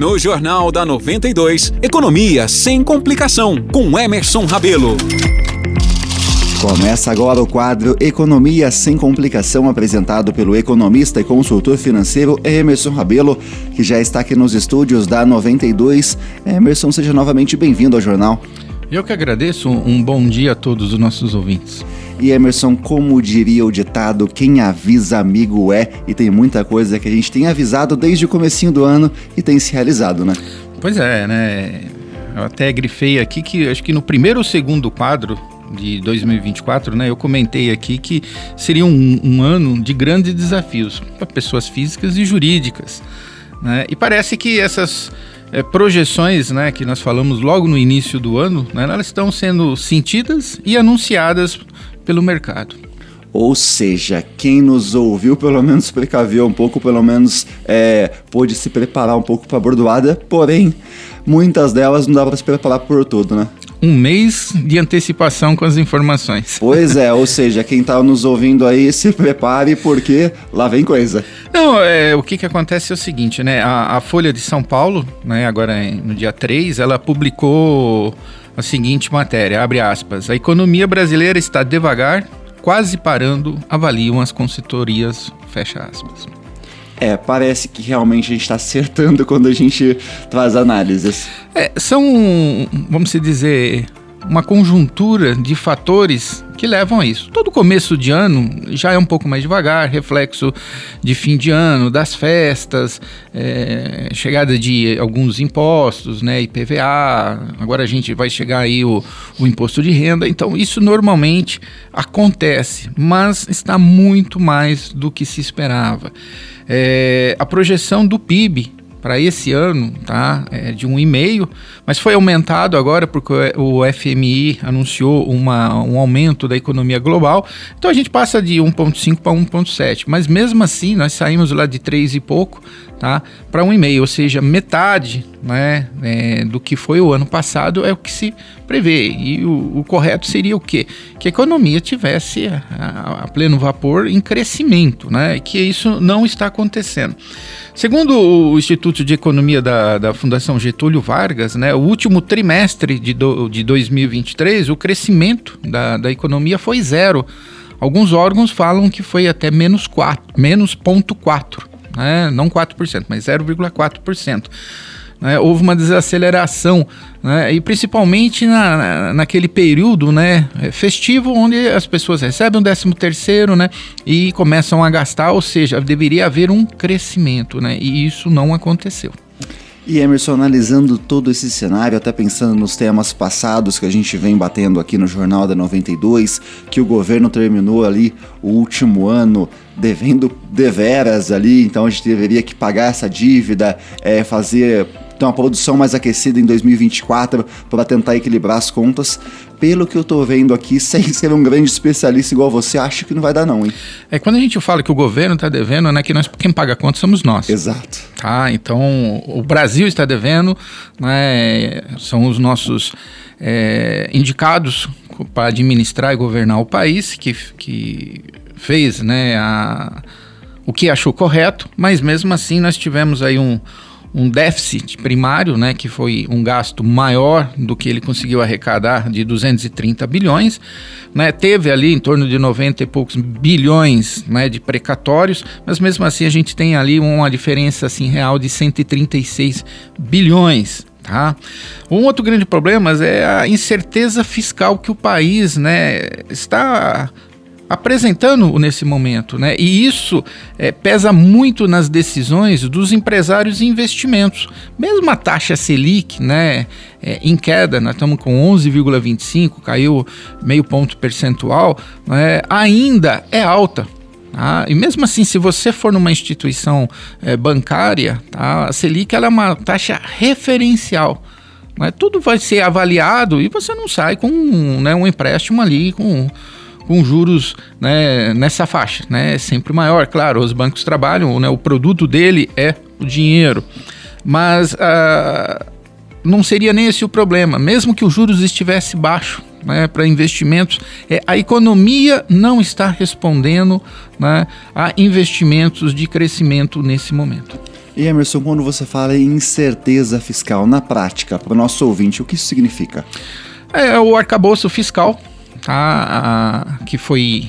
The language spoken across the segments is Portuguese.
No Jornal da 92, Economia sem complicação, com Emerson Rabelo. Começa agora o quadro Economia sem complicação, apresentado pelo economista e consultor financeiro Emerson Rabelo, que já está aqui nos estúdios da 92. Emerson, seja novamente bem-vindo ao jornal. Eu que agradeço, um bom dia a todos os nossos ouvintes. E Emerson, como diria o ditado, quem avisa amigo é, e tem muita coisa que a gente tem avisado desde o comecinho do ano e tem se realizado, né? Pois é, né? Eu até grifei aqui que acho que no primeiro ou segundo quadro de 2024, né, eu comentei aqui que seria um, um ano de grandes desafios para pessoas físicas e jurídicas. Né? E parece que essas é, projeções né, que nós falamos logo no início do ano, né, elas estão sendo sentidas e anunciadas pelo mercado. Ou seja, quem nos ouviu pelo menos precaveu um pouco, pelo menos é, pôde se preparar um pouco para a bordoada, porém, muitas delas não dá para se preparar por todo, né? Um mês de antecipação com as informações. Pois é, ou seja, quem está nos ouvindo aí, se prepare porque lá vem coisa. Não, é, o que, que acontece é o seguinte, né? A, a Folha de São Paulo, né, agora no dia 3, ela publicou a seguinte matéria, abre aspas, a economia brasileira está devagar, quase parando, avaliam as consultorias, fecha aspas. É, parece que realmente a gente está acertando quando a gente traz análises. É, são, vamos dizer, uma conjuntura de fatores que levam a isso. Todo começo de ano já é um pouco mais devagar, reflexo de fim de ano, das festas, é, chegada de alguns impostos, né, IPVA, agora a gente vai chegar aí o, o imposto de renda, então isso normalmente acontece, mas está muito mais do que se esperava. É, a projeção do PIB para esse ano, tá? É de um e meio, mas foi aumentado agora porque o FMI anunciou uma, um aumento da economia global. Então a gente passa de 1,5 para 1,7, mas mesmo assim nós saímos lá de 3 e pouco, tá? Para 1,5, ou seja, metade, né? É, do que foi o ano passado é o que se prevê. E o, o correto seria o quê? Que a economia tivesse a, a pleno vapor em crescimento, né? E que isso não está acontecendo. Segundo o Instituto de Economia da, da Fundação Getúlio Vargas, né, o último trimestre de, do, de 2023, o crescimento da, da economia foi zero. Alguns órgãos falam que foi até menos 4, menos 0,4, né, não 4%, mas 0,4% né, houve uma desaceleração, né, e principalmente na, naquele período né, festivo, onde as pessoas recebem o 13 terceiro né, e começam a gastar, ou seja, deveria haver um crescimento, né, e isso não aconteceu. E Emerson, analisando todo esse cenário, até pensando nos temas passados que a gente vem batendo aqui no Jornal da 92, que o governo terminou ali o último ano devendo deveras ali, então a gente deveria que pagar essa dívida, é, fazer ter uma produção mais aquecida em 2024 para tentar equilibrar as contas. Pelo que eu tô vendo aqui, sem ser um grande especialista igual você, acho que não vai dar não, hein? É quando a gente fala que o governo está devendo, né, que nós quem paga a conta somos nós. Exato. Tá, então o Brasil está devendo, né, são os nossos é, indicados para administrar e governar o país que, que fez, né, a, o que achou correto, mas mesmo assim nós tivemos aí um um déficit primário, né, que foi um gasto maior do que ele conseguiu arrecadar de 230 bilhões, né, teve ali em torno de 90 e poucos bilhões, né, de precatórios, mas mesmo assim a gente tem ali uma diferença assim real de 136 bilhões, Tá? Um outro grande problema é a incerteza fiscal que o país né, está apresentando nesse momento, né? E isso é, pesa muito nas decisões dos empresários e investimentos. Mesmo a taxa Selic, né, é, em queda, nós estamos com 11,25, caiu meio ponto percentual, né, ainda é alta. Tá? E mesmo assim, se você for numa instituição é, bancária, tá? a Selic ela é uma taxa referencial. Né? Tudo vai ser avaliado e você não sai com né, um empréstimo ali com com juros né, nessa faixa, né, sempre maior. Claro, os bancos trabalham, né, o produto dele é o dinheiro, mas ah, não seria nem esse o problema, mesmo que os juros estivesse baixo. Né, para investimentos, é, a economia não está respondendo né, a investimentos de crescimento nesse momento. E Emerson, quando você fala em incerteza fiscal na prática, para o nosso ouvinte, o que isso significa? É o arcabouço fiscal, tá, que foi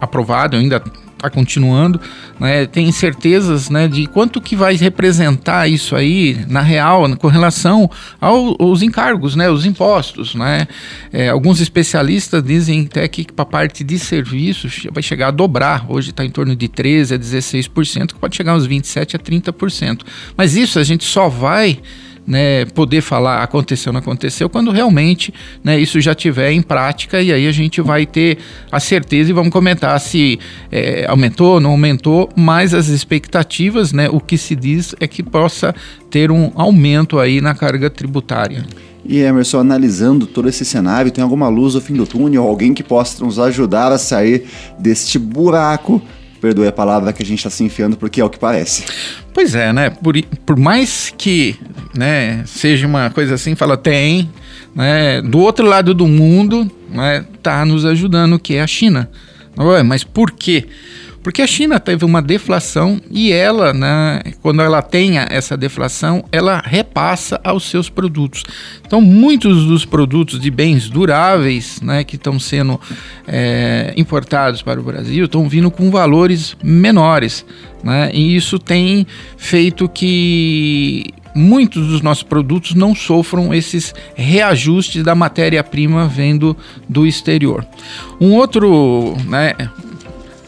aprovado, ainda está continuando, né, tem certezas né, de quanto que vai representar isso aí na real com relação ao, aos encargos, né, os impostos. Né? É, alguns especialistas dizem até que para a parte de serviços vai chegar a dobrar, hoje está em torno de 13% a 16%, que pode chegar a uns 27% a 30%. Mas isso a gente só vai né, poder falar aconteceu, não aconteceu, quando realmente né, isso já tiver em prática e aí a gente vai ter a certeza e vamos comentar se é, aumentou, não aumentou, mas as expectativas, né, o que se diz é que possa ter um aumento aí na carga tributária. E Emerson, analisando todo esse cenário, tem alguma luz no fim do túnel, alguém que possa nos ajudar a sair deste buraco perdoe a palavra que a gente está se enfiando, porque é o que parece. Pois é, né? Por, por mais que né, seja uma coisa assim, fala, tem, né? Do outro lado do mundo, né, tá nos ajudando, que é a China. Mas por quê? Porque a China teve uma deflação e ela, né, quando ela tem essa deflação, ela repassa aos seus produtos. Então, muitos dos produtos de bens duráveis né, que estão sendo é, importados para o Brasil estão vindo com valores menores. Né, e isso tem feito que muitos dos nossos produtos não sofram esses reajustes da matéria-prima vendo do exterior. Um outro, né,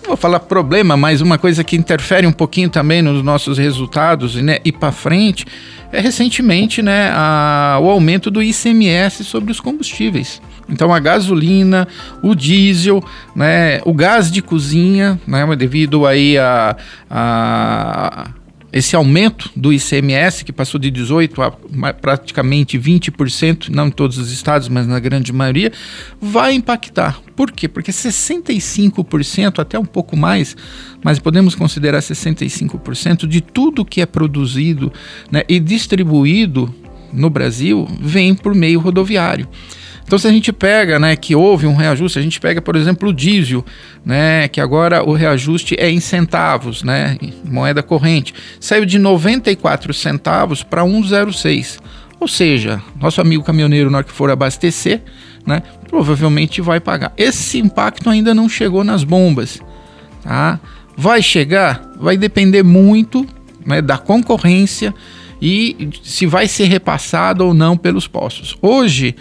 vou falar problema, mas uma coisa que interfere um pouquinho também nos nossos resultados né, e para frente é recentemente né, a, o aumento do ICMS sobre os combustíveis. Então a gasolina, o diesel, né, o gás de cozinha, né, devido aí a, a esse aumento do ICMS, que passou de 18% a praticamente 20%, não em todos os estados, mas na grande maioria, vai impactar. Por quê? Porque 65%, até um pouco mais, mas podemos considerar 65% de tudo que é produzido né, e distribuído no Brasil vem por meio rodoviário. Então, se a gente pega, né, que houve um reajuste, a gente pega, por exemplo, o diesel, né, que agora o reajuste é em centavos, né, moeda corrente, saiu de 94 centavos para 1,06. Ou seja, nosso amigo caminhoneiro, na hora que for abastecer, né, provavelmente vai pagar. Esse impacto ainda não chegou nas bombas, tá? Vai chegar? Vai depender muito né, da concorrência e se vai ser repassado ou não pelos postos. Hoje,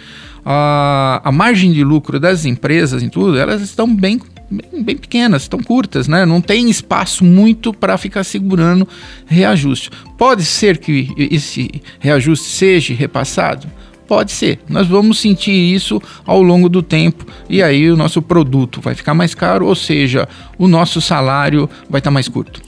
a, a margem de lucro das empresas em tudo, elas estão bem bem, bem pequenas, estão curtas, né? Não tem espaço muito para ficar segurando reajuste. Pode ser que esse reajuste seja repassado? Pode ser. Nós vamos sentir isso ao longo do tempo e aí o nosso produto vai ficar mais caro, ou seja, o nosso salário vai estar tá mais curto.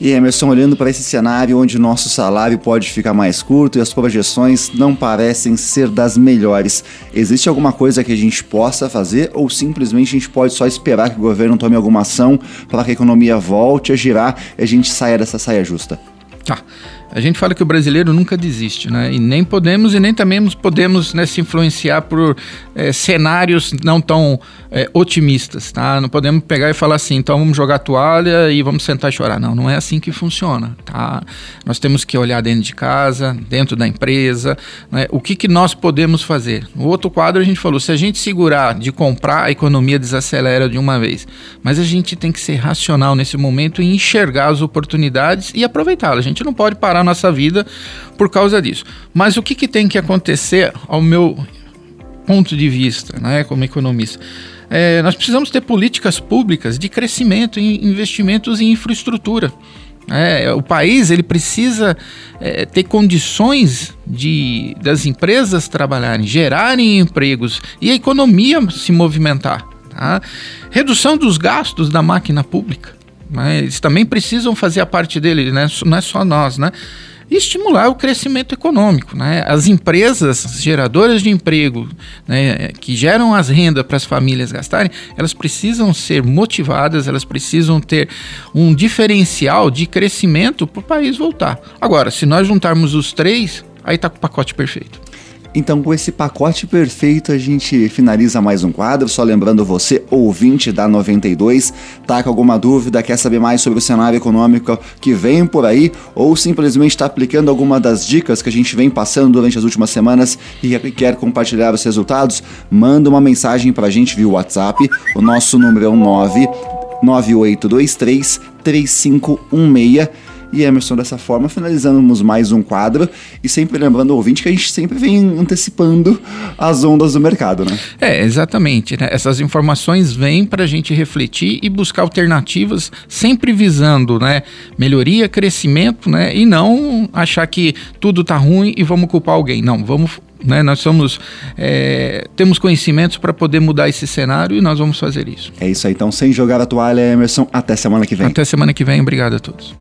E Emerson, olhando para esse cenário onde nosso salário pode ficar mais curto e as projeções não parecem ser das melhores, existe alguma coisa que a gente possa fazer ou simplesmente a gente pode só esperar que o governo tome alguma ação para que a economia volte a girar e a gente saia dessa saia justa? Tá. A gente fala que o brasileiro nunca desiste, né? E nem podemos e nem também podemos né, se influenciar por é, cenários não tão é, otimistas, tá? Não podemos pegar e falar assim, então vamos jogar toalha e vamos sentar e chorar. Não, não é assim que funciona, tá? Nós temos que olhar dentro de casa, dentro da empresa, né? o que, que nós podemos fazer. No outro quadro a gente falou, se a gente segurar de comprar, a economia desacelera de uma vez. Mas a gente tem que ser racional nesse momento e enxergar as oportunidades e aproveitá-las. A gente não pode parar a nossa vida por causa disso. Mas o que, que tem que acontecer, ao meu ponto de vista, né, como economista? É, nós precisamos ter políticas públicas de crescimento e investimentos em infraestrutura. É, o país ele precisa é, ter condições de das empresas trabalharem, gerarem empregos e a economia se movimentar. Tá? Redução dos gastos da máquina pública. Né? Eles também precisam fazer a parte dele, né? não é só nós, né? E estimular o crescimento econômico. Né? As empresas geradoras de emprego né, que geram as rendas para as famílias gastarem, elas precisam ser motivadas, elas precisam ter um diferencial de crescimento para o país voltar. Agora, se nós juntarmos os três, aí está com o pacote perfeito. Então, com esse pacote perfeito, a gente finaliza mais um quadro. Só lembrando você, ouvinte da 92, tá com alguma dúvida, quer saber mais sobre o cenário econômico que vem por aí, ou simplesmente está aplicando alguma das dicas que a gente vem passando durante as últimas semanas e quer compartilhar os resultados, manda uma mensagem para a gente via WhatsApp. O nosso número é o 9 9823 3516 e Emerson, dessa forma, finalizamos mais um quadro e sempre lembrando o ouvinte que a gente sempre vem antecipando as ondas do mercado, né? É, exatamente. Né? Essas informações vêm para a gente refletir e buscar alternativas, sempre visando né, melhoria, crescimento, né? E não achar que tudo está ruim e vamos culpar alguém. Não, vamos né? Nós somos é, temos conhecimentos para poder mudar esse cenário e nós vamos fazer isso. É isso aí. Então, sem jogar a toalha, Emerson, até semana que vem. Até semana que vem. Obrigado a todos.